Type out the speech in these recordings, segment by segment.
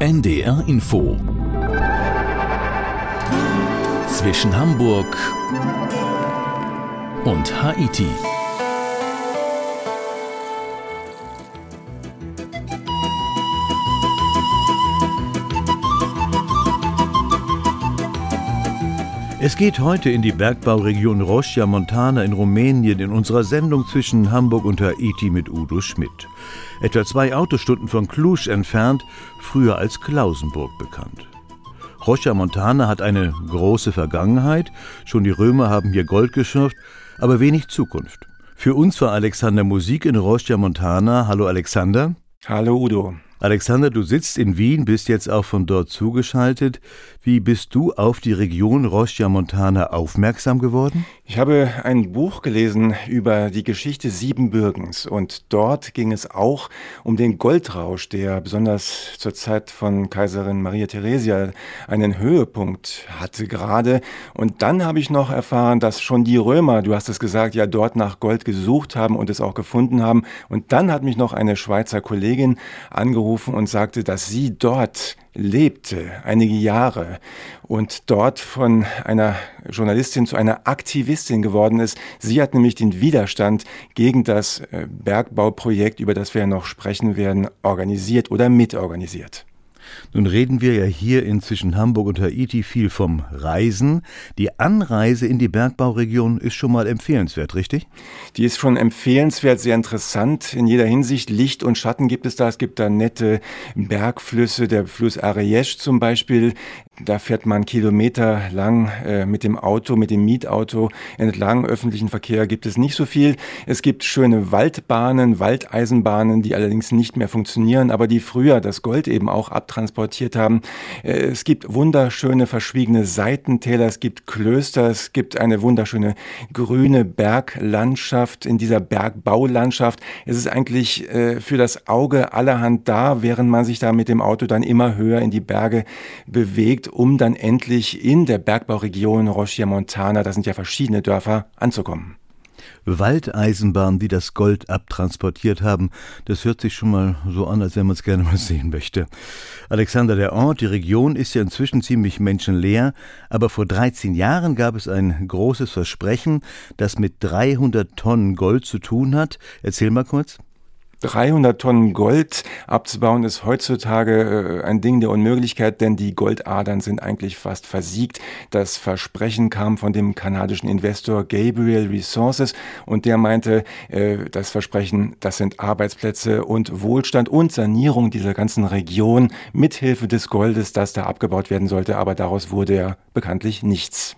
NDR Info zwischen Hamburg und Haiti. Es geht heute in die Bergbauregion Roschia Montana in Rumänien in unserer Sendung zwischen Hamburg und Haiti mit Udo Schmidt. Etwa zwei Autostunden von Cluj entfernt, früher als Klausenburg bekannt. Roschia Montana hat eine große Vergangenheit, schon die Römer haben hier Gold geschürft, aber wenig Zukunft. Für uns war Alexander Musik in Roschia Montana. Hallo Alexander. Hallo Udo. Alexander, du sitzt in Wien, bist jetzt auch von dort zugeschaltet. Wie bist du auf die Region Roschia Montana aufmerksam geworden? Ich habe ein Buch gelesen über die Geschichte Siebenbürgens und dort ging es auch um den Goldrausch, der besonders zur Zeit von Kaiserin Maria Theresia einen Höhepunkt hatte gerade. Und dann habe ich noch erfahren, dass schon die Römer, du hast es gesagt, ja dort nach Gold gesucht haben und es auch gefunden haben. Und dann hat mich noch eine Schweizer Kollegin angerufen und sagte, dass sie dort lebte, einige Jahre, und dort von einer Journalistin zu einer Aktivistin geworden ist. Sie hat nämlich den Widerstand gegen das äh, Bergbauprojekt, über das wir ja noch sprechen werden, organisiert oder mitorganisiert. Nun reden wir ja hier inzwischen Hamburg und Haiti viel vom Reisen. Die Anreise in die Bergbauregion ist schon mal empfehlenswert, richtig? Die ist schon empfehlenswert, sehr interessant in jeder Hinsicht. Licht und Schatten gibt es da. Es gibt da nette Bergflüsse, der Fluss Ariège zum Beispiel, da fährt man Kilometer lang äh, mit dem Auto, mit dem Mietauto entlang. Öffentlichen Verkehr gibt es nicht so viel. Es gibt schöne Waldbahnen, Waldeisenbahnen, die allerdings nicht mehr funktionieren, aber die früher das Gold eben auch abtransportiert haben. Äh, es gibt wunderschöne verschwiegene Seitentäler, es gibt Klöster, es gibt eine wunderschöne grüne Berglandschaft in dieser Bergbaulandschaft. Es ist eigentlich äh, für das Auge allerhand da, während man sich da mit dem Auto dann immer höher in die Berge bewegt um dann endlich in der Bergbauregion Rochia Montana, das sind ja verschiedene Dörfer, anzukommen. Waldeisenbahnen, die das Gold abtransportiert haben. Das hört sich schon mal so an, als wenn man es gerne mal sehen möchte. Alexander, der Ort, die Region ist ja inzwischen ziemlich menschenleer, aber vor 13 Jahren gab es ein großes Versprechen, das mit 300 Tonnen Gold zu tun hat. Erzähl mal kurz. 300 Tonnen Gold abzubauen ist heutzutage äh, ein Ding der Unmöglichkeit, denn die Goldadern sind eigentlich fast versiegt. Das Versprechen kam von dem kanadischen Investor Gabriel Resources und der meinte, äh, das Versprechen, das sind Arbeitsplätze und Wohlstand und Sanierung dieser ganzen Region mithilfe des Goldes, das da abgebaut werden sollte, aber daraus wurde ja bekanntlich nichts.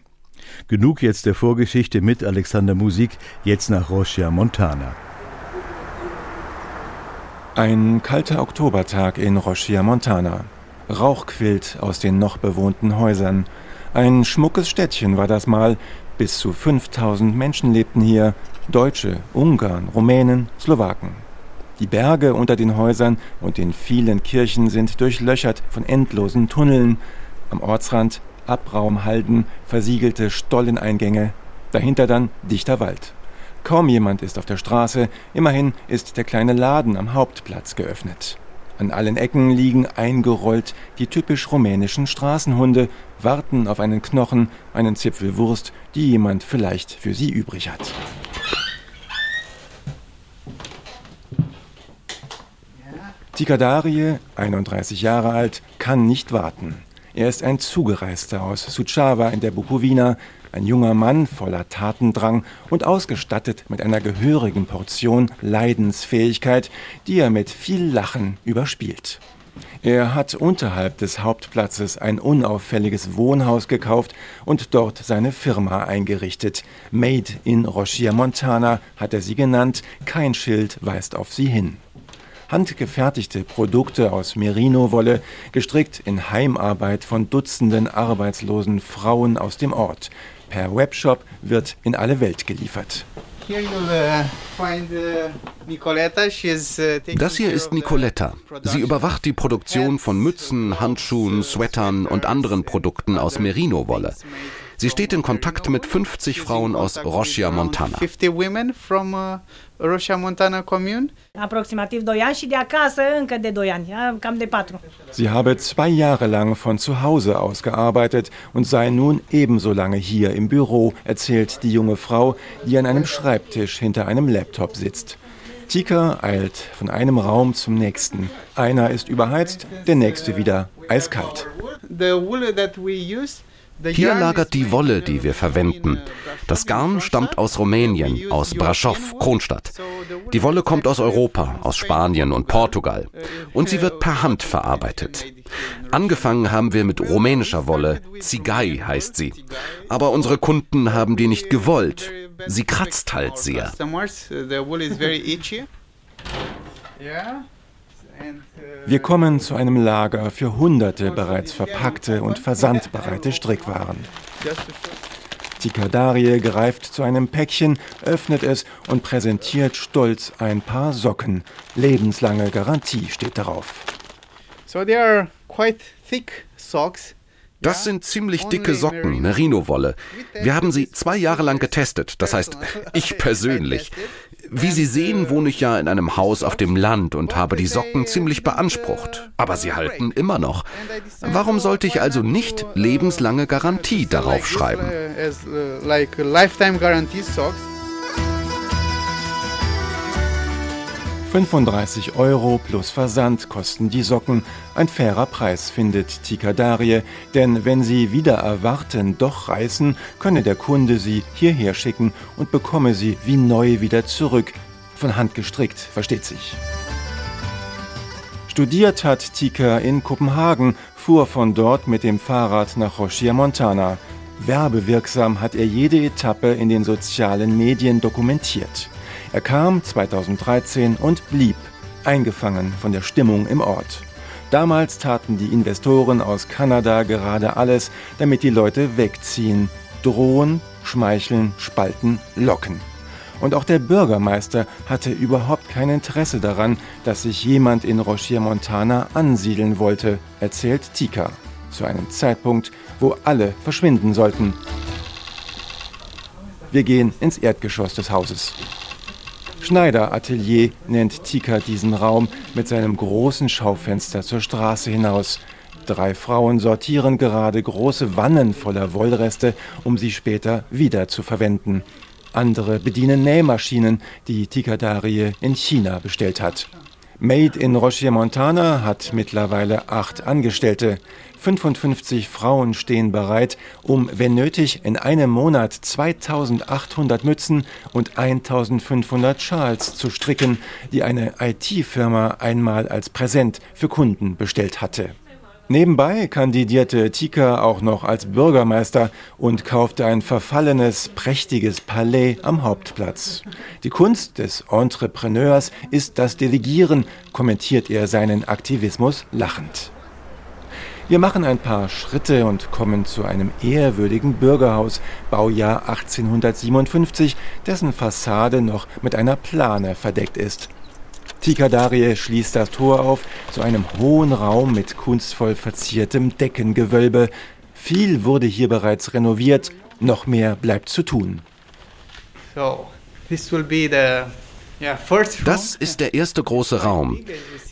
Genug jetzt der Vorgeschichte mit Alexander Musik, jetzt nach Rochia Montana. Ein kalter Oktobertag in Rochia Montana. Rauch quillt aus den noch bewohnten Häusern. Ein schmuckes Städtchen war das mal. Bis zu 5000 Menschen lebten hier. Deutsche, Ungarn, Rumänen, Slowaken. Die Berge unter den Häusern und den vielen Kirchen sind durchlöchert von endlosen Tunneln. Am Ortsrand Abraumhalden, versiegelte Stolleneingänge. Dahinter dann dichter Wald. Kaum jemand ist auf der Straße, immerhin ist der kleine Laden am Hauptplatz geöffnet. An allen Ecken liegen eingerollt die typisch rumänischen Straßenhunde, warten auf einen Knochen, einen Zipfel Wurst, die jemand vielleicht für sie übrig hat. Tikadarie, 31 Jahre alt, kann nicht warten. Er ist ein Zugereister aus Suceava in der Bukowina, ein junger Mann voller Tatendrang und ausgestattet mit einer gehörigen Portion Leidensfähigkeit, die er mit viel Lachen überspielt. Er hat unterhalb des Hauptplatzes ein unauffälliges Wohnhaus gekauft und dort seine Firma eingerichtet. Made in Rochia Montana hat er sie genannt, kein Schild weist auf sie hin handgefertigte Produkte aus Merino-Wolle, gestrickt in Heimarbeit von Dutzenden arbeitslosen Frauen aus dem Ort. Per Webshop wird in alle Welt geliefert. Uh, uh, das hier ist Nicoletta. Sie überwacht die Produktion von Mützen, Handschuhen, Sweatern und anderen Produkten aus Merino-Wolle. Sie steht in Kontakt mit 50 Frauen aus Roșia Montana. Roșia Montana Commune. Aproximativ 2 ani și de acasă încă de 2 ani, cam de 4. Sie habe zwei Jahre lang von zu Hause aus gearbeitet und sei nun ebenso lange hier im Büro, erzählt die junge Frau, die an einem Schreibtisch hinter einem Laptop sitzt. Tika eilt von einem Raum zum nächsten. Einer ist überheizt, der nächste wieder eiskalt. The wool that we use hier lagert die Wolle, die wir verwenden. Das Garn stammt aus Rumänien, aus Brasov, Kronstadt. Die Wolle kommt aus Europa, aus Spanien und Portugal. Und sie wird per Hand verarbeitet. Angefangen haben wir mit rumänischer Wolle, Zigai heißt sie. Aber unsere Kunden haben die nicht gewollt. Sie kratzt halt sehr. Wir kommen zu einem Lager für hunderte bereits verpackte und versandbereite Strickwaren. Tikadarie greift zu einem Päckchen, öffnet es und präsentiert stolz ein paar Socken. Lebenslange Garantie steht darauf. So they are quite thick socks das sind ziemlich dicke Socken, Merino-Wolle. Wir haben sie zwei Jahre lang getestet, das heißt, ich persönlich. Wie Sie sehen, wohne ich ja in einem Haus auf dem Land und habe die Socken ziemlich beansprucht. Aber sie halten immer noch. Warum sollte ich also nicht lebenslange Garantie darauf schreiben? 35 Euro plus Versand kosten die Socken. Ein fairer Preis, findet Tikadarie, denn wenn sie wieder erwarten doch reißen, könne der Kunde sie hierher schicken und bekomme sie wie neu wieder zurück. Von Hand gestrickt, versteht sich. Studiert hat Tika in Kopenhagen, fuhr von dort mit dem Fahrrad nach Rochia Montana. Werbewirksam hat er jede Etappe in den sozialen Medien dokumentiert. Er kam 2013 und blieb, eingefangen von der Stimmung im Ort. Damals taten die Investoren aus Kanada gerade alles, damit die Leute wegziehen, drohen, schmeicheln, spalten, locken. Und auch der Bürgermeister hatte überhaupt kein Interesse daran, dass sich jemand in Rochier Montana ansiedeln wollte, erzählt Tika, zu einem Zeitpunkt, wo alle verschwinden sollten. Wir gehen ins Erdgeschoss des Hauses. Schneideratelier nennt Tika diesen Raum mit seinem großen Schaufenster zur Straße hinaus. Drei Frauen sortieren gerade große Wannen voller Wollreste, um sie später wieder zu verwenden. Andere bedienen Nähmaschinen, die Tikadarie in China bestellt hat. Made in Rocher Montana hat mittlerweile acht Angestellte. 55 Frauen stehen bereit, um, wenn nötig, in einem Monat 2800 Mützen und 1500 Schals zu stricken, die eine IT-Firma einmal als Präsent für Kunden bestellt hatte. Nebenbei kandidierte Tika auch noch als Bürgermeister und kaufte ein verfallenes, prächtiges Palais am Hauptplatz. Die Kunst des Entrepreneurs ist das Delegieren, kommentiert er seinen Aktivismus lachend. Wir machen ein paar Schritte und kommen zu einem ehrwürdigen Bürgerhaus, Baujahr 1857, dessen Fassade noch mit einer Plane verdeckt ist. Tikadarie schließt das Tor auf zu einem hohen Raum mit kunstvoll verziertem Deckengewölbe. Viel wurde hier bereits renoviert, noch mehr bleibt zu tun. So, this will be the das ist der erste große Raum.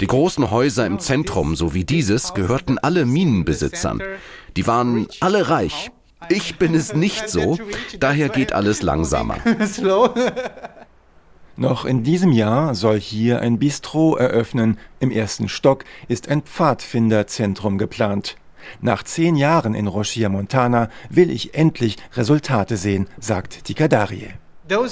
Die großen Häuser im Zentrum sowie dieses gehörten alle Minenbesitzern. Die waren alle reich. Ich bin es nicht so, daher geht alles langsamer. Noch in diesem Jahr soll hier ein Bistro eröffnen. Im ersten Stock ist ein Pfadfinderzentrum geplant. Nach zehn Jahren in Rochia Montana will ich endlich Resultate sehen, sagt Tikadarie. Uh,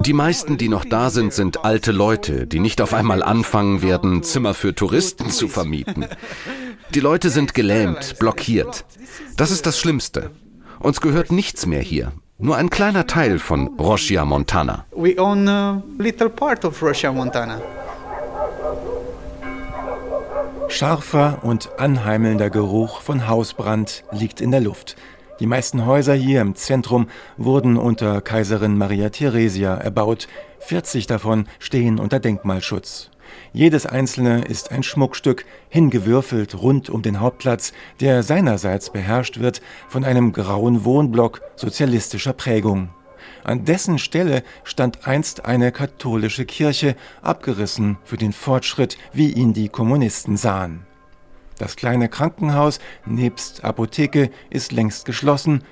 die meisten, die noch da sind, sind alte Leute, die nicht auf einmal anfangen werden, Zimmer für Touristen zu vermieten. Die Leute sind gelähmt, blockiert. Das ist das Schlimmste. Uns gehört nichts mehr hier. Nur ein kleiner Teil von Rochia Montana. We own a little part of Rochia Montana. Scharfer und anheimelnder Geruch von Hausbrand liegt in der Luft. Die meisten Häuser hier im Zentrum wurden unter Kaiserin Maria Theresia erbaut. 40 davon stehen unter Denkmalschutz. Jedes einzelne ist ein Schmuckstück, hingewürfelt rund um den Hauptplatz, der seinerseits beherrscht wird von einem grauen Wohnblock sozialistischer Prägung. An dessen Stelle stand einst eine katholische Kirche, abgerissen für den Fortschritt, wie ihn die Kommunisten sahen. Das kleine Krankenhaus nebst Apotheke ist längst geschlossen,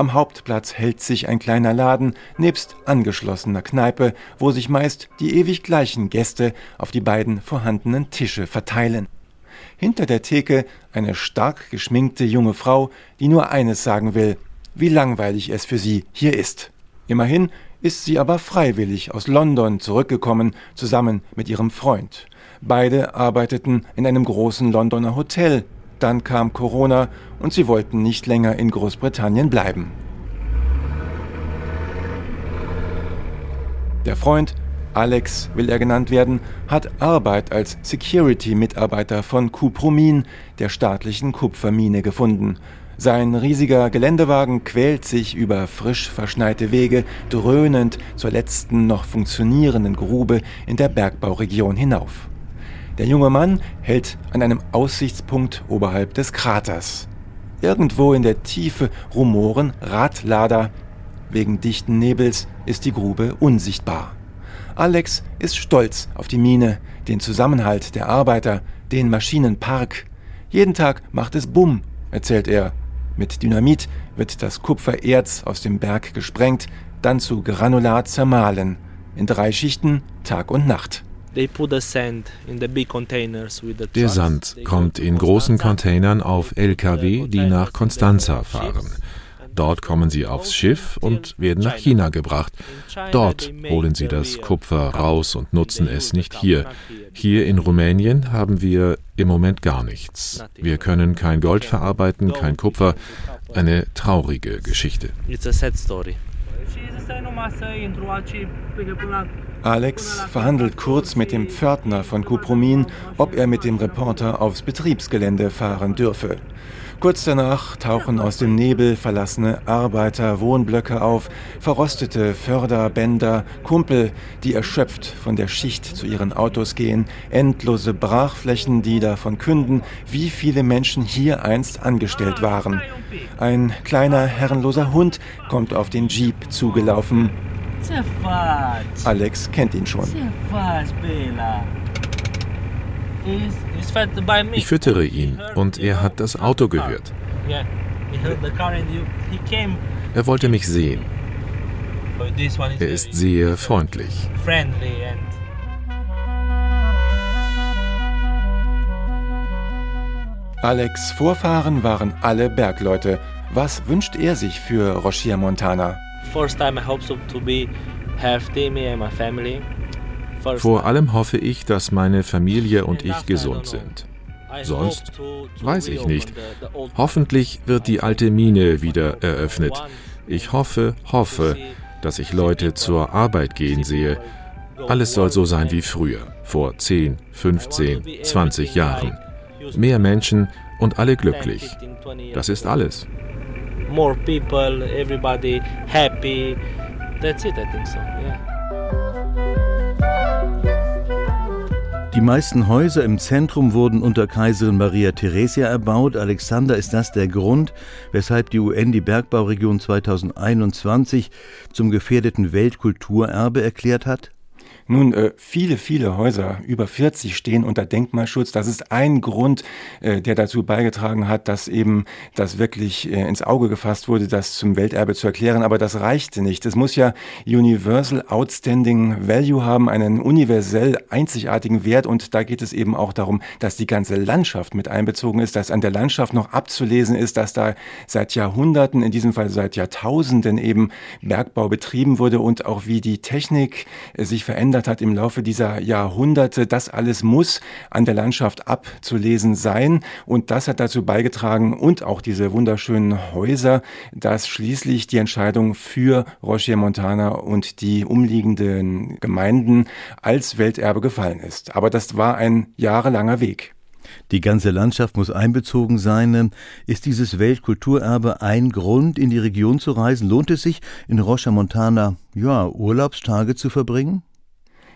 am Hauptplatz hält sich ein kleiner Laden nebst angeschlossener Kneipe, wo sich meist die ewig gleichen Gäste auf die beiden vorhandenen Tische verteilen. Hinter der Theke eine stark geschminkte junge Frau, die nur eines sagen will, wie langweilig es für sie hier ist. Immerhin ist sie aber freiwillig aus London zurückgekommen, zusammen mit ihrem Freund. Beide arbeiteten in einem großen Londoner Hotel. Dann kam Corona und sie wollten nicht länger in Großbritannien bleiben. Der Freund, Alex will er genannt werden, hat Arbeit als Security-Mitarbeiter von Kupromin, der staatlichen Kupfermine, gefunden. Sein riesiger Geländewagen quält sich über frisch verschneite Wege, dröhnend zur letzten noch funktionierenden Grube in der Bergbauregion hinauf. Der junge Mann hält an einem Aussichtspunkt oberhalb des Kraters. Irgendwo in der Tiefe rumoren Radlader. Wegen dichten Nebels ist die Grube unsichtbar. Alex ist stolz auf die Mine, den Zusammenhalt der Arbeiter, den Maschinenpark. Jeden Tag macht es Bumm, erzählt er. Mit Dynamit wird das Kupfererz aus dem Berg gesprengt, dann zu Granulat zermahlen. In drei Schichten, Tag und Nacht. Der Sand kommt in großen Containern auf Lkw, die nach Constanza fahren. Dort kommen sie aufs Schiff und werden nach China gebracht. Dort holen sie das Kupfer raus und nutzen es nicht hier. Hier in Rumänien haben wir im Moment gar nichts. Wir können kein Gold verarbeiten, kein Kupfer. Eine traurige Geschichte. Alex verhandelt kurz mit dem Pförtner von Kupromin, ob er mit dem Reporter aufs Betriebsgelände fahren dürfe. Kurz danach tauchen aus dem Nebel verlassene Arbeiterwohnblöcke auf, verrostete Förderbänder, Kumpel, die erschöpft von der Schicht zu ihren Autos gehen, endlose Brachflächen, die davon künden, wie viele Menschen hier einst angestellt waren. Ein kleiner herrenloser Hund kommt auf den Jeep zugelaufen. Alex kennt ihn schon. Ich füttere ihn und er hat das Auto gehört. Er wollte mich sehen. Er ist sehr freundlich. Alex Vorfahren waren alle Bergleute. Was wünscht er sich für Rochia Montana? First time I hope so to be healthy, me and my family. Vor allem hoffe ich, dass meine Familie und ich gesund sind. Sonst weiß ich nicht. Hoffentlich wird die alte Mine wieder eröffnet. Ich hoffe, hoffe, dass ich Leute zur Arbeit gehen sehe. Alles soll so sein wie früher, vor 10, 15, 20 Jahren. Mehr Menschen und alle glücklich. Das ist alles. More people, everybody happy. That's it, I think so. Yeah. Die meisten Häuser im Zentrum wurden unter Kaiserin Maria Theresia erbaut. Alexander, ist das der Grund, weshalb die UN die Bergbauregion 2021 zum gefährdeten Weltkulturerbe erklärt hat? Nun, äh, viele, viele Häuser, über 40 stehen unter Denkmalschutz. Das ist ein Grund, äh, der dazu beigetragen hat, dass eben das wirklich äh, ins Auge gefasst wurde, das zum Welterbe zu erklären. Aber das reichte nicht. Es muss ja Universal Outstanding Value haben, einen universell einzigartigen Wert. Und da geht es eben auch darum, dass die ganze Landschaft mit einbezogen ist, dass an der Landschaft noch abzulesen ist, dass da seit Jahrhunderten, in diesem Fall seit Jahrtausenden eben Bergbau betrieben wurde und auch wie die Technik äh, sich verändert verändert hat im Laufe dieser Jahrhunderte. Das alles muss an der Landschaft abzulesen sein. Und das hat dazu beigetragen und auch diese wunderschönen Häuser, dass schließlich die Entscheidung für Rocher Montana und die umliegenden Gemeinden als Welterbe gefallen ist. Aber das war ein jahrelanger Weg. Die ganze Landschaft muss einbezogen sein. Ist dieses Weltkulturerbe ein Grund, in die Region zu reisen? Lohnt es sich, in Rocha Montana ja, Urlaubstage zu verbringen?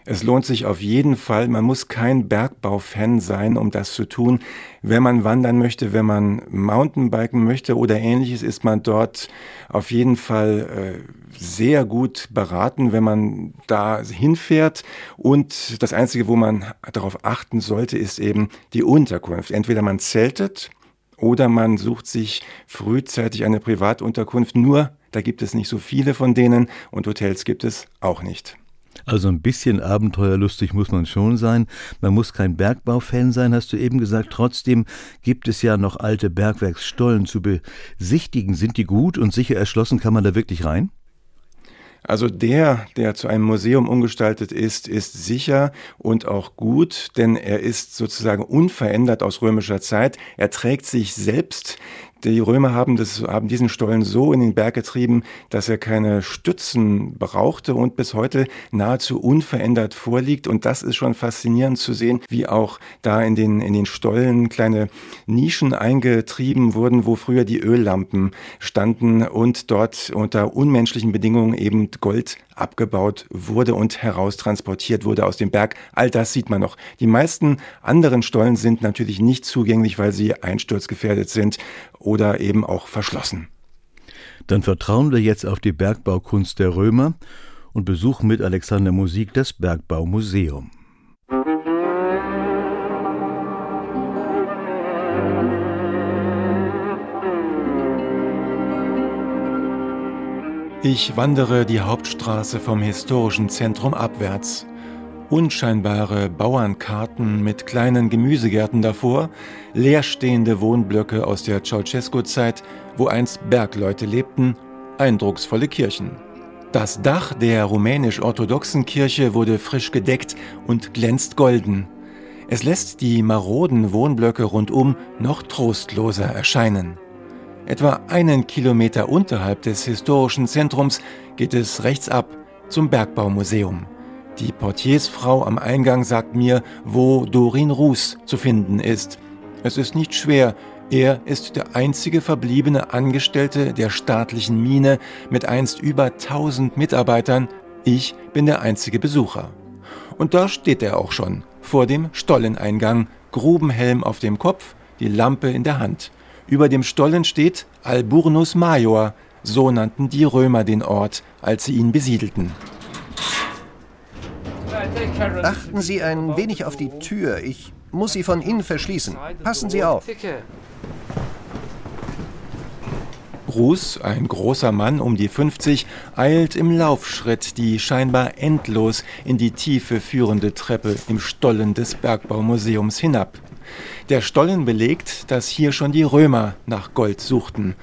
Es lohnt sich auf jeden Fall. Man muss kein Bergbaufan sein, um das zu tun. Wenn man wandern möchte, wenn man Mountainbiken möchte oder ähnliches, ist man dort auf jeden Fall äh, sehr gut beraten, wenn man da hinfährt. Und das Einzige, wo man darauf achten sollte, ist eben die Unterkunft. Entweder man zeltet oder man sucht sich frühzeitig eine Privatunterkunft. Nur, da gibt es nicht so viele von denen und Hotels gibt es auch nicht. Also ein bisschen abenteuerlustig muss man schon sein. Man muss kein Bergbaufan sein, hast du eben gesagt. Trotzdem gibt es ja noch alte Bergwerksstollen zu besichtigen. Sind die gut und sicher erschlossen? Kann man da wirklich rein? Also der, der zu einem Museum umgestaltet ist, ist sicher und auch gut, denn er ist sozusagen unverändert aus römischer Zeit. Er trägt sich selbst die Römer haben, das, haben diesen Stollen so in den Berg getrieben, dass er keine Stützen brauchte und bis heute nahezu unverändert vorliegt. Und das ist schon faszinierend zu sehen, wie auch da in den, in den Stollen kleine Nischen eingetrieben wurden, wo früher die Öllampen standen und dort unter unmenschlichen Bedingungen eben Gold abgebaut wurde und heraustransportiert wurde aus dem Berg. All das sieht man noch. Die meisten anderen Stollen sind natürlich nicht zugänglich, weil sie einsturzgefährdet sind oder eben auch verschlossen. Dann vertrauen wir jetzt auf die Bergbaukunst der Römer und besuchen mit Alexander Musik das Bergbaumuseum. Ich wandere die Hauptstraße vom historischen Zentrum abwärts. Unscheinbare Bauernkarten mit kleinen Gemüsegärten davor, leerstehende Wohnblöcke aus der Ceausescu-Zeit, wo einst Bergleute lebten, eindrucksvolle Kirchen. Das Dach der rumänisch-orthodoxen Kirche wurde frisch gedeckt und glänzt golden. Es lässt die maroden Wohnblöcke rundum noch trostloser erscheinen. Etwa einen Kilometer unterhalb des historischen Zentrums geht es rechts ab zum Bergbaumuseum. Die Portiersfrau am Eingang sagt mir, wo Dorin Ruß zu finden ist. Es ist nicht schwer, er ist der einzige verbliebene Angestellte der staatlichen Mine mit einst über 1000 Mitarbeitern. Ich bin der einzige Besucher. Und da steht er auch schon, vor dem Stolleneingang, Grubenhelm auf dem Kopf, die Lampe in der Hand. Über dem Stollen steht Alburnus Major, so nannten die Römer den Ort, als sie ihn besiedelten. Achten Sie ein wenig auf die Tür. Ich muss sie von innen verschließen. Passen Sie auf. Ruß, ein großer Mann um die 50, eilt im Laufschritt die scheinbar endlos in die Tiefe führende Treppe im Stollen des Bergbaumuseums hinab. Der Stollen belegt, dass hier schon die Römer nach Gold suchten.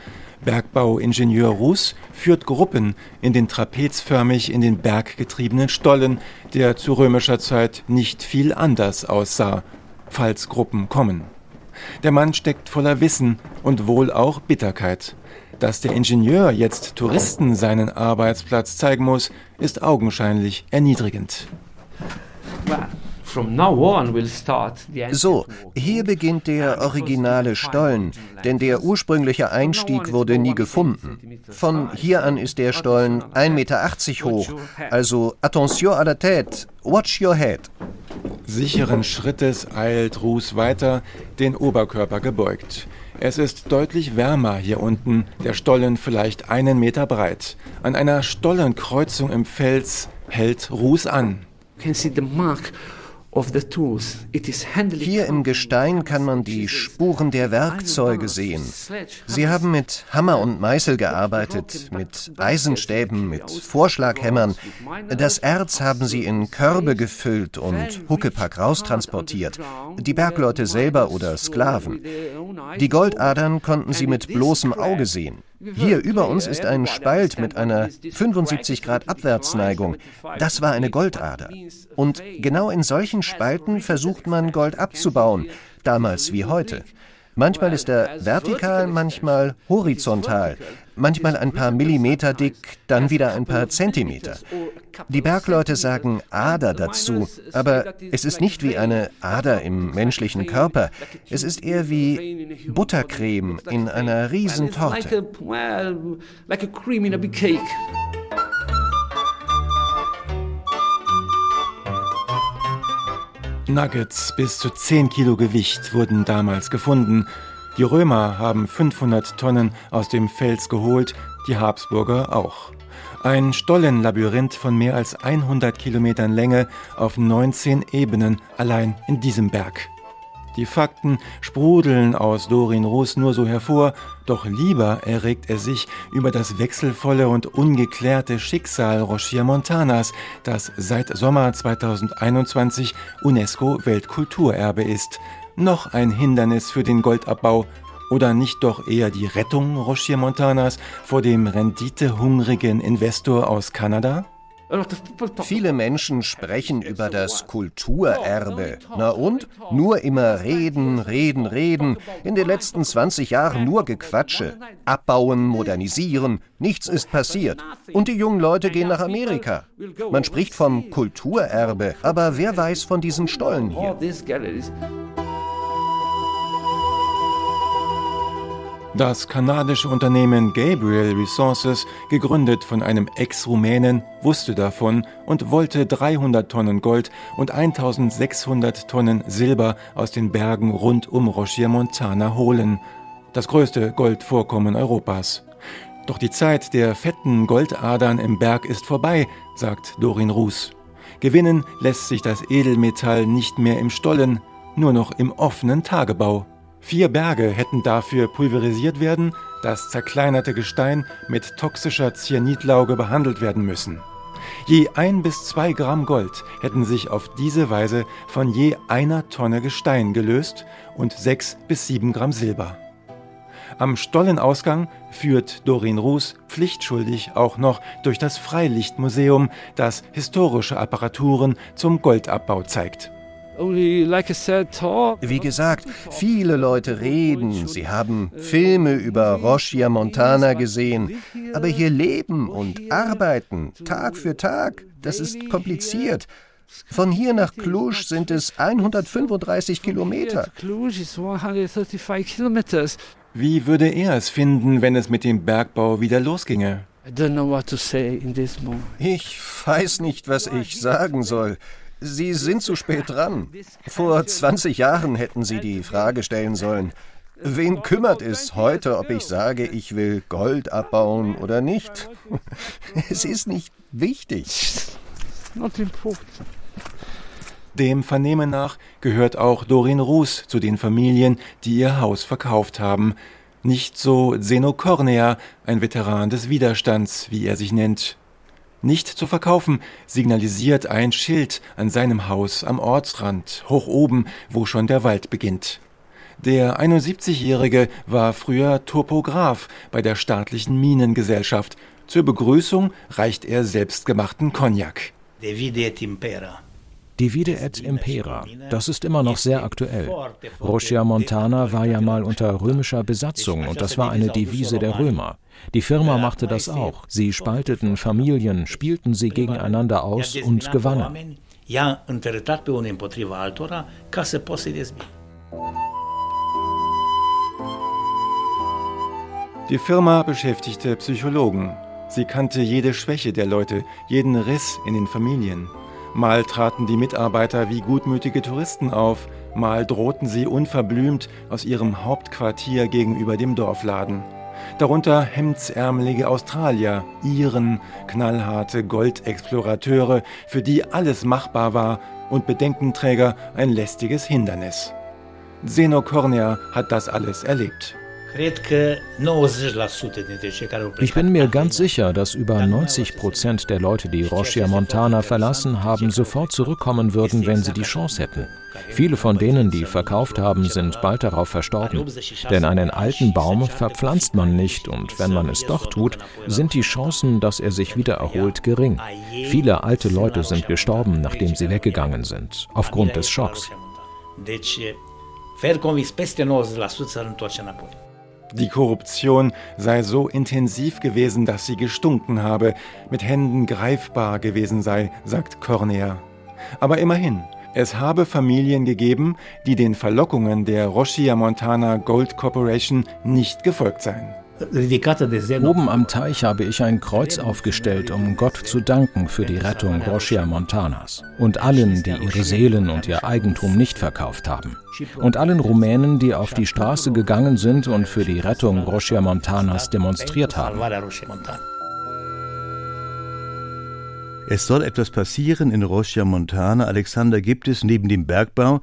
Bergbauingenieur Ruß führt Gruppen in den trapezförmig in den Berg getriebenen Stollen, der zu römischer Zeit nicht viel anders aussah, falls Gruppen kommen. Der Mann steckt voller Wissen und wohl auch Bitterkeit. Dass der Ingenieur jetzt Touristen seinen Arbeitsplatz zeigen muss, ist augenscheinlich erniedrigend. So, hier beginnt der originale Stollen, denn der ursprüngliche Einstieg wurde nie gefunden. Von hier an ist der Stollen 1,80 Meter hoch, also attention à la tête, watch your head. Sicheren Schrittes eilt Ruß weiter, den Oberkörper gebeugt. Es ist deutlich wärmer hier unten, der Stollen vielleicht einen Meter breit. An einer Stollenkreuzung im Fels hält Ruß an. You can see the mark hier im Gestein kann man die Spuren der Werkzeuge sehen. Sie haben mit Hammer und Meißel gearbeitet, mit Eisenstäben, mit Vorschlaghämmern. Das Erz haben sie in Körbe gefüllt und Huckepack raustransportiert. Die Bergleute selber oder Sklaven. Die Goldadern konnten sie mit bloßem Auge sehen. Hier über uns ist ein Spalt mit einer 75 Grad Abwärtsneigung. Das war eine Goldader. Und genau in solchen Spalten versucht man Gold abzubauen, damals wie heute. Manchmal ist er vertikal, manchmal horizontal, manchmal ein paar Millimeter dick, dann wieder ein paar Zentimeter. Die Bergleute sagen Ader dazu, aber es ist nicht wie eine Ader im menschlichen Körper. Es ist eher wie Buttercreme in einer Riesentorte. Nuggets bis zu 10 Kilo Gewicht wurden damals gefunden. Die Römer haben 500 Tonnen aus dem Fels geholt, die Habsburger auch. Ein Stollenlabyrinth von mehr als 100 Kilometern Länge auf 19 Ebenen allein in diesem Berg. Die Fakten sprudeln aus Dorin Ruß nur so hervor, doch lieber erregt er sich über das wechselvolle und ungeklärte Schicksal Rochia Montanas, das seit Sommer 2021 UNESCO Weltkulturerbe ist. Noch ein Hindernis für den Goldabbau oder nicht doch eher die Rettung Rochia Montanas vor dem renditehungrigen Investor aus Kanada? Viele Menschen sprechen über das Kulturerbe. Na und? Nur immer reden, reden, reden. In den letzten 20 Jahren nur Gequatsche. Abbauen, modernisieren. Nichts ist passiert. Und die jungen Leute gehen nach Amerika. Man spricht vom Kulturerbe. Aber wer weiß von diesen Stollen hier? Das kanadische Unternehmen Gabriel Resources, gegründet von einem Ex-Rumänen, wusste davon und wollte 300 Tonnen Gold und 1600 Tonnen Silber aus den Bergen rund um Rochia Montana holen. Das größte Goldvorkommen Europas. Doch die Zeit der fetten Goldadern im Berg ist vorbei, sagt Dorin Ruß. Gewinnen lässt sich das Edelmetall nicht mehr im Stollen, nur noch im offenen Tagebau. Vier Berge hätten dafür pulverisiert werden, das zerkleinerte Gestein mit toxischer Cyanidlauge behandelt werden müssen. Je ein bis zwei Gramm Gold hätten sich auf diese Weise von je einer Tonne Gestein gelöst und sechs bis sieben Gramm Silber. Am Stollenausgang führt Dorin Ruß pflichtschuldig auch noch durch das Freilichtmuseum, das historische Apparaturen zum Goldabbau zeigt. Wie gesagt, viele Leute reden, sie haben Filme über Rochia Montana gesehen, aber hier leben und arbeiten, Tag für Tag, das ist kompliziert. Von hier nach Cluj sind es 135 Kilometer. Wie würde er es finden, wenn es mit dem Bergbau wieder losginge? Ich weiß nicht, was ich sagen soll. Sie sind zu spät dran. Vor 20 Jahren hätten Sie die Frage stellen sollen. Wen kümmert es heute, ob ich sage, ich will Gold abbauen oder nicht? Es ist nicht wichtig. Dem Vernehmen nach gehört auch Dorin Ruß zu den Familien, die ihr Haus verkauft haben. Nicht so Zeno Cornea, ein Veteran des Widerstands, wie er sich nennt. Nicht zu verkaufen signalisiert ein Schild an seinem Haus am Ortsrand, hoch oben, wo schon der Wald beginnt. Der 71-Jährige war früher Topograph bei der staatlichen Minengesellschaft. Zur Begrüßung reicht er selbstgemachten Cognac. Divide et Impera, das ist immer noch sehr aktuell. Rochia Montana war ja mal unter römischer Besatzung und das war eine Devise der Römer. Die Firma machte das auch. Sie spalteten Familien, spielten sie gegeneinander aus und gewannen. Die Firma beschäftigte Psychologen. Sie kannte jede Schwäche der Leute, jeden Riss in den Familien. Mal traten die Mitarbeiter wie gutmütige Touristen auf, mal drohten sie unverblümt aus ihrem Hauptquartier gegenüber dem Dorfladen. Darunter hemdsärmelige Australier, Iren, knallharte Goldexplorateure, für die alles machbar war und Bedenkenträger ein lästiges Hindernis. Zeno Cornea hat das alles erlebt. Ich bin mir ganz sicher, dass über 90 Prozent der Leute, die Rochia Montana verlassen haben, sofort zurückkommen würden, wenn sie die Chance hätten. Viele von denen, die verkauft haben, sind bald darauf verstorben. Denn einen alten Baum verpflanzt man nicht und wenn man es doch tut, sind die Chancen, dass er sich wieder erholt, gering. Viele alte Leute sind gestorben, nachdem sie weggegangen sind, aufgrund des Schocks. Die Korruption sei so intensiv gewesen, dass sie gestunken habe, mit Händen greifbar gewesen sei, sagt Cornea. Aber immerhin, es habe Familien gegeben, die den Verlockungen der Rochia Montana Gold Corporation nicht gefolgt seien. Oben am Teich habe ich ein Kreuz aufgestellt, um Gott zu danken für die Rettung Rosia Montanas und allen, die ihre Seelen und ihr Eigentum nicht verkauft haben. Und allen Rumänen, die auf die Straße gegangen sind und für die Rettung Rosia Montanas demonstriert haben. Es soll etwas passieren in Rosia Montana. Alexander, gibt es neben dem Bergbau,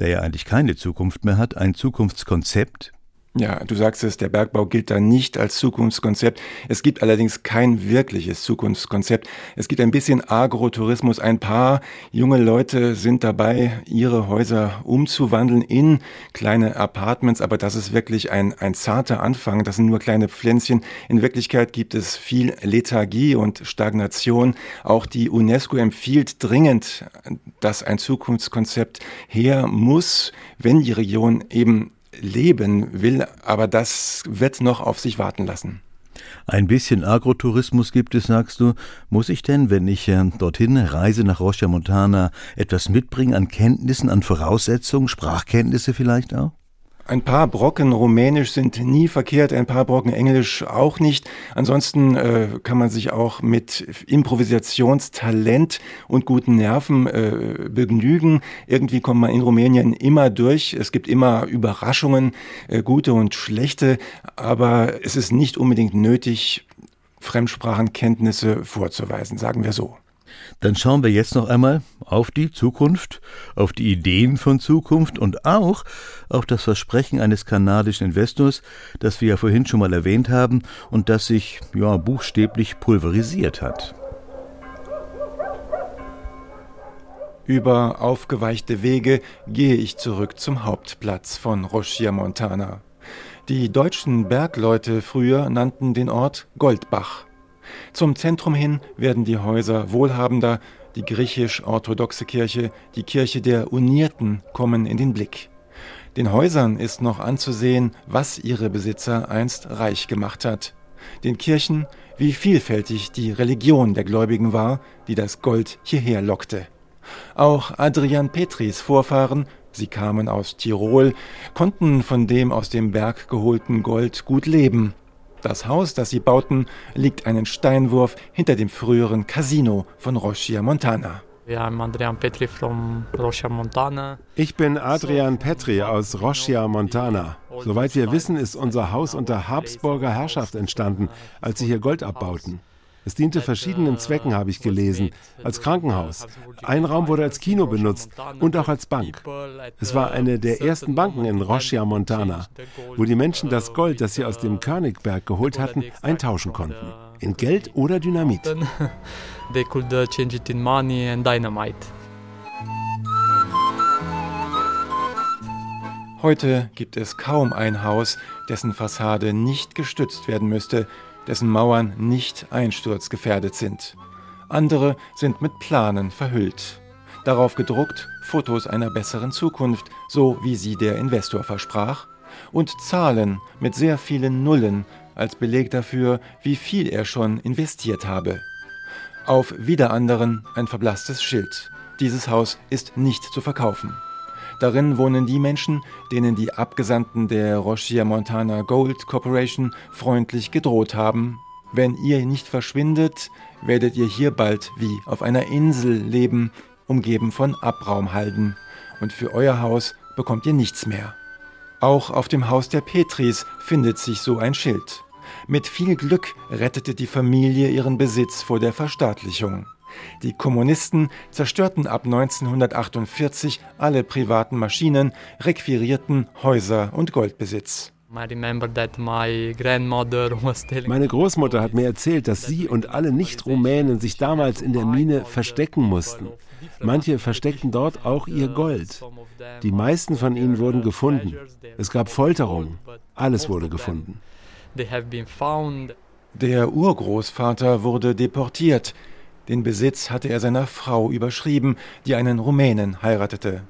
der ja eigentlich keine Zukunft mehr hat, ein Zukunftskonzept? Ja, du sagst es, der Bergbau gilt da nicht als Zukunftskonzept. Es gibt allerdings kein wirkliches Zukunftskonzept. Es gibt ein bisschen Agrotourismus. Ein paar junge Leute sind dabei, ihre Häuser umzuwandeln in kleine Apartments, aber das ist wirklich ein, ein zarter Anfang. Das sind nur kleine Pflänzchen. In Wirklichkeit gibt es viel Lethargie und Stagnation. Auch die UNESCO empfiehlt dringend, dass ein Zukunftskonzept her muss, wenn die Region eben leben will, aber das wird noch auf sich warten lassen. Ein bisschen Agrotourismus gibt es, sagst du. Muss ich denn, wenn ich äh, dorthin reise nach Rocha Montana, etwas mitbringen an Kenntnissen, an Voraussetzungen, Sprachkenntnisse vielleicht auch? Ein paar Brocken Rumänisch sind nie verkehrt, ein paar Brocken Englisch auch nicht. Ansonsten äh, kann man sich auch mit Improvisationstalent und guten Nerven äh, begnügen. Irgendwie kommt man in Rumänien immer durch. Es gibt immer Überraschungen, äh, gute und schlechte, aber es ist nicht unbedingt nötig, Fremdsprachenkenntnisse vorzuweisen, sagen wir so. Dann schauen wir jetzt noch einmal auf die Zukunft, auf die Ideen von Zukunft und auch auf das Versprechen eines kanadischen Investors, das wir ja vorhin schon mal erwähnt haben und das sich ja buchstäblich pulverisiert hat. Über aufgeweichte Wege gehe ich zurück zum Hauptplatz von Rochia Montana. Die deutschen Bergleute früher nannten den Ort Goldbach. Zum Zentrum hin werden die Häuser wohlhabender, die griechisch-orthodoxe Kirche, die Kirche der Unierten kommen in den Blick. Den Häusern ist noch anzusehen, was ihre Besitzer einst reich gemacht hat. Den Kirchen, wie vielfältig die Religion der Gläubigen war, die das Gold hierher lockte. Auch Adrian Petris Vorfahren, sie kamen aus Tirol, konnten von dem aus dem Berg geholten Gold gut leben. Das Haus, das sie bauten, liegt einen Steinwurf hinter dem früheren Casino von Rochia Montana. Ich bin Adrian Petri aus Rochia Montana. Soweit wir wissen, ist unser Haus unter Habsburger Herrschaft entstanden, als sie hier Gold abbauten. Es diente verschiedenen Zwecken, habe ich gelesen, als Krankenhaus. Ein Raum wurde als Kino benutzt und auch als Bank. Es war eine der ersten Banken in Rochia Montana, wo die Menschen das Gold, das sie aus dem Körnigberg geholt hatten, eintauschen konnten. In Geld oder Dynamit. They could uh, change it in money and dynamite. Heute gibt es kaum ein Haus, dessen Fassade nicht gestützt werden müsste, dessen Mauern nicht einsturzgefährdet sind. Andere sind mit Planen verhüllt. Darauf gedruckt Fotos einer besseren Zukunft, so wie sie der Investor versprach, und Zahlen mit sehr vielen Nullen als Beleg dafür, wie viel er schon investiert habe. Auf wieder anderen ein verblasstes Schild. Dieses Haus ist nicht zu verkaufen. Darin wohnen die Menschen, denen die Abgesandten der Rochia Montana Gold Corporation freundlich gedroht haben. Wenn ihr nicht verschwindet, werdet ihr hier bald wie auf einer Insel leben, umgeben von Abraumhalden. Und für euer Haus bekommt ihr nichts mehr. Auch auf dem Haus der Petris findet sich so ein Schild. Mit viel Glück rettete die Familie ihren Besitz vor der Verstaatlichung. Die Kommunisten zerstörten ab 1948 alle privaten Maschinen, requirierten Häuser und Goldbesitz. Meine Großmutter hat mir erzählt, dass sie und alle Nicht-Rumänen sich damals in der Mine verstecken mussten. Manche versteckten dort auch ihr Gold. Die meisten von ihnen wurden gefunden. Es gab Folterungen. Alles wurde gefunden. Der Urgroßvater wurde deportiert. Den Besitz hatte er seiner Frau überschrieben, die einen Rumänen heiratete.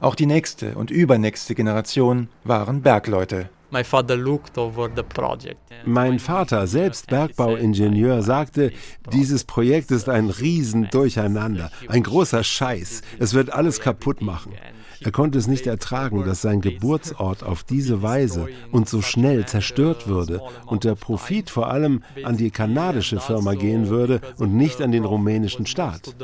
Auch die nächste und übernächste Generation waren Bergleute. Mein Vater, selbst Bergbauingenieur, sagte, dieses Projekt ist ein Riesendurcheinander, ein großer Scheiß. Es wird alles kaputt machen. Er konnte es nicht ertragen, dass sein Geburtsort auf diese Weise und so schnell zerstört würde und der Profit vor allem an die kanadische Firma gehen würde und nicht an den rumänischen Staat.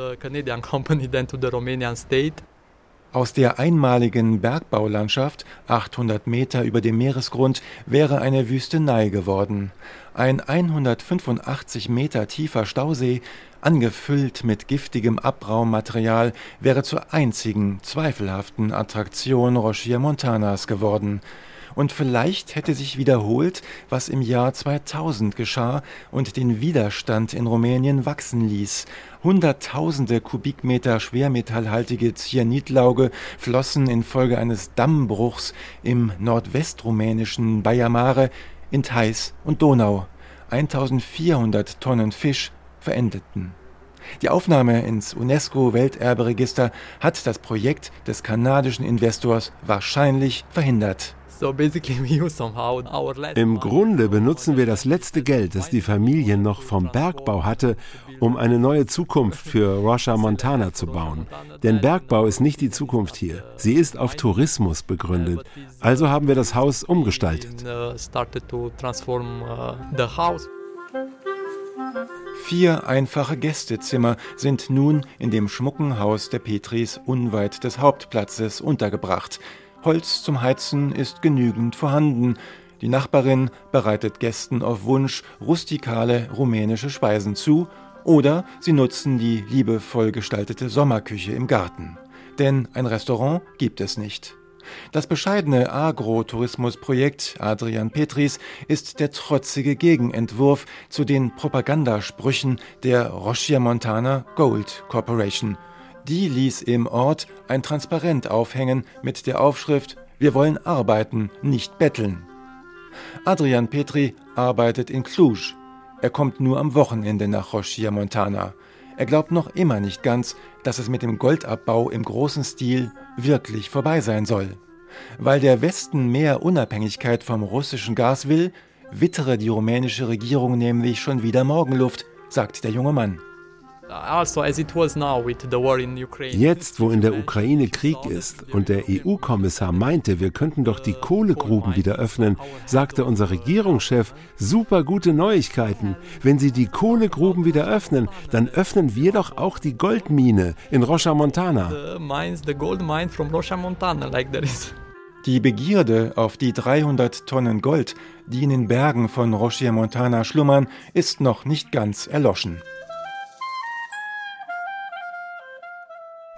Aus der einmaligen Bergbaulandschaft, 800 Meter über dem Meeresgrund, wäre eine Wüstenei geworden. Ein 185 Meter tiefer Stausee, angefüllt mit giftigem Abraummaterial, wäre zur einzigen zweifelhaften Attraktion Rochia Montanas geworden und vielleicht hätte sich wiederholt, was im Jahr 2000 geschah und den Widerstand in Rumänien wachsen ließ. Hunderttausende Kubikmeter schwermetallhaltige Cyanidlauge flossen infolge eines Dammbruchs im nordwestrumänischen Baia Mare in Theiß und Donau. 1400 Tonnen Fisch verendeten. Die Aufnahme ins UNESCO-Welterberegister hat das Projekt des kanadischen Investors wahrscheinlich verhindert. Im Grunde benutzen wir das letzte Geld, das die Familie noch vom Bergbau hatte, um eine neue Zukunft für Rocha Montana zu bauen. Denn Bergbau ist nicht die Zukunft hier. Sie ist auf Tourismus begründet. Also haben wir das Haus umgestaltet. Vier einfache Gästezimmer sind nun in dem schmucken Haus der Petris unweit des Hauptplatzes untergebracht. Holz zum Heizen ist genügend vorhanden. Die Nachbarin bereitet Gästen auf Wunsch rustikale rumänische Speisen zu oder sie nutzen die liebevoll gestaltete Sommerküche im Garten. Denn ein Restaurant gibt es nicht. Das bescheidene Agrotourismusprojekt Adrian Petris ist der trotzige Gegenentwurf zu den Propagandasprüchen der Rochia Montana Gold Corporation – die ließ im Ort ein Transparent aufhängen mit der Aufschrift Wir wollen arbeiten, nicht betteln. Adrian Petri arbeitet in Cluj. Er kommt nur am Wochenende nach Rochia Montana. Er glaubt noch immer nicht ganz, dass es mit dem Goldabbau im großen Stil wirklich vorbei sein soll. Weil der Westen mehr Unabhängigkeit vom russischen Gas will, wittere die rumänische Regierung nämlich schon wieder Morgenluft, sagt der junge Mann. Also, Jetzt, wo in der Ukraine Krieg ist und der EU-Kommissar meinte, wir könnten doch die Kohlegruben wieder öffnen, sagte unser Regierungschef, super gute Neuigkeiten. Wenn Sie die Kohlegruben wieder öffnen, dann öffnen wir doch auch die Goldmine in Rocha Montana. Die Begierde auf die 300 Tonnen Gold, die in den Bergen von Rocha Montana schlummern, ist noch nicht ganz erloschen.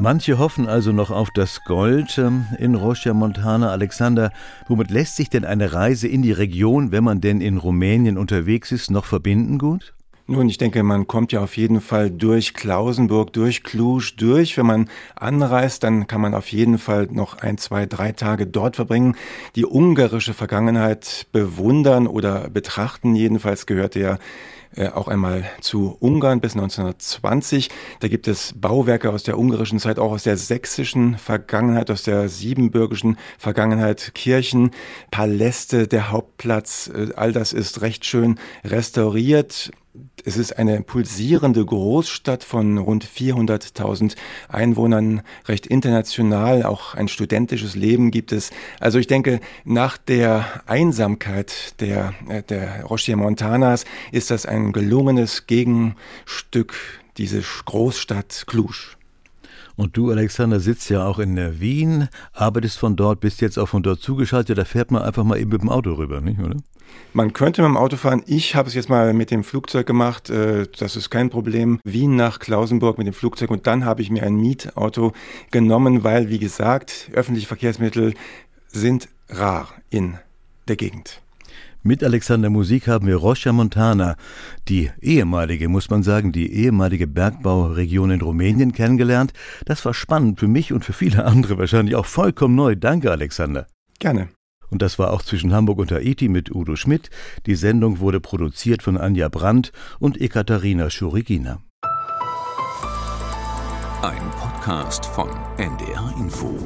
Manche hoffen also noch auf das Gold ähm, in Rocha Montana. Alexander, womit lässt sich denn eine Reise in die Region, wenn man denn in Rumänien unterwegs ist, noch verbinden gut? Nun, ich denke, man kommt ja auf jeden Fall durch Klausenburg, durch Cluj durch. Wenn man anreist, dann kann man auf jeden Fall noch ein, zwei, drei Tage dort verbringen, die ungarische Vergangenheit bewundern oder betrachten. Jedenfalls gehörte ja äh, auch einmal zu Ungarn bis 1920. Da gibt es Bauwerke aus der ungarischen Zeit, auch aus der sächsischen Vergangenheit, aus der siebenbürgischen Vergangenheit, Kirchen, Paläste, der Hauptplatz, äh, all das ist recht schön restauriert. Es ist eine pulsierende Großstadt von rund 400.000 Einwohnern, recht international, auch ein studentisches Leben gibt es. Also ich denke, nach der Einsamkeit der, äh, der Rochia Montanas ist das ein gelungenes Gegenstück, diese Großstadt Cluj. Und du, Alexander, sitzt ja auch in Wien, arbeitest von dort, bist jetzt auch von dort zugeschaltet. Da fährt man einfach mal eben mit dem Auto rüber, nicht, oder? Man könnte mit dem Auto fahren. Ich habe es jetzt mal mit dem Flugzeug gemacht. Äh, das ist kein Problem. Wien nach Klausenburg mit dem Flugzeug. Und dann habe ich mir ein Mietauto genommen, weil, wie gesagt, öffentliche Verkehrsmittel sind rar in der Gegend. Mit Alexander Musik haben wir Rocha Montana, die ehemalige, muss man sagen, die ehemalige Bergbauregion in Rumänien kennengelernt. Das war spannend für mich und für viele andere wahrscheinlich auch vollkommen neu. Danke, Alexander. Gerne. Und das war auch zwischen Hamburg und Haiti mit Udo Schmidt. Die Sendung wurde produziert von Anja Brandt und Ekaterina Schurigina. Ein Podcast von NDR Info.